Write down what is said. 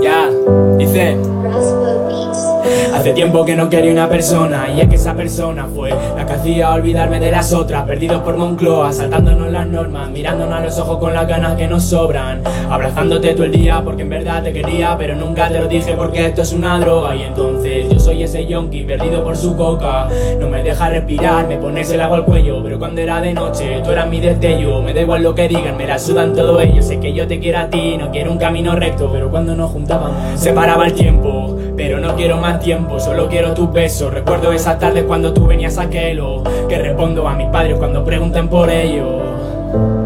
Ya, dice. Hace tiempo que no quería una persona y es que esa persona fue la que hacía olvidarme de las otras, perdidos por Moncloa, saltándonos las normas, mirándonos a los ojos con las ganas que nos sobran, abrazándote todo el día porque en verdad te quería, pero nunca te lo dije porque esto es una droga y entonces soy ese yonki perdido por su coca, no me deja respirar, me pones el agua al cuello, pero cuando era de noche tú eras mi destello, me da igual lo que digan, me la sudan todo ellos, sé que yo te quiero a ti, no quiero un camino recto, pero cuando nos juntábamos se paraba el tiempo, pero no quiero más tiempo, solo quiero tus besos. Recuerdo esas tardes cuando tú venías a Kelo, que respondo a mis padres cuando pregunten por ello. Ya.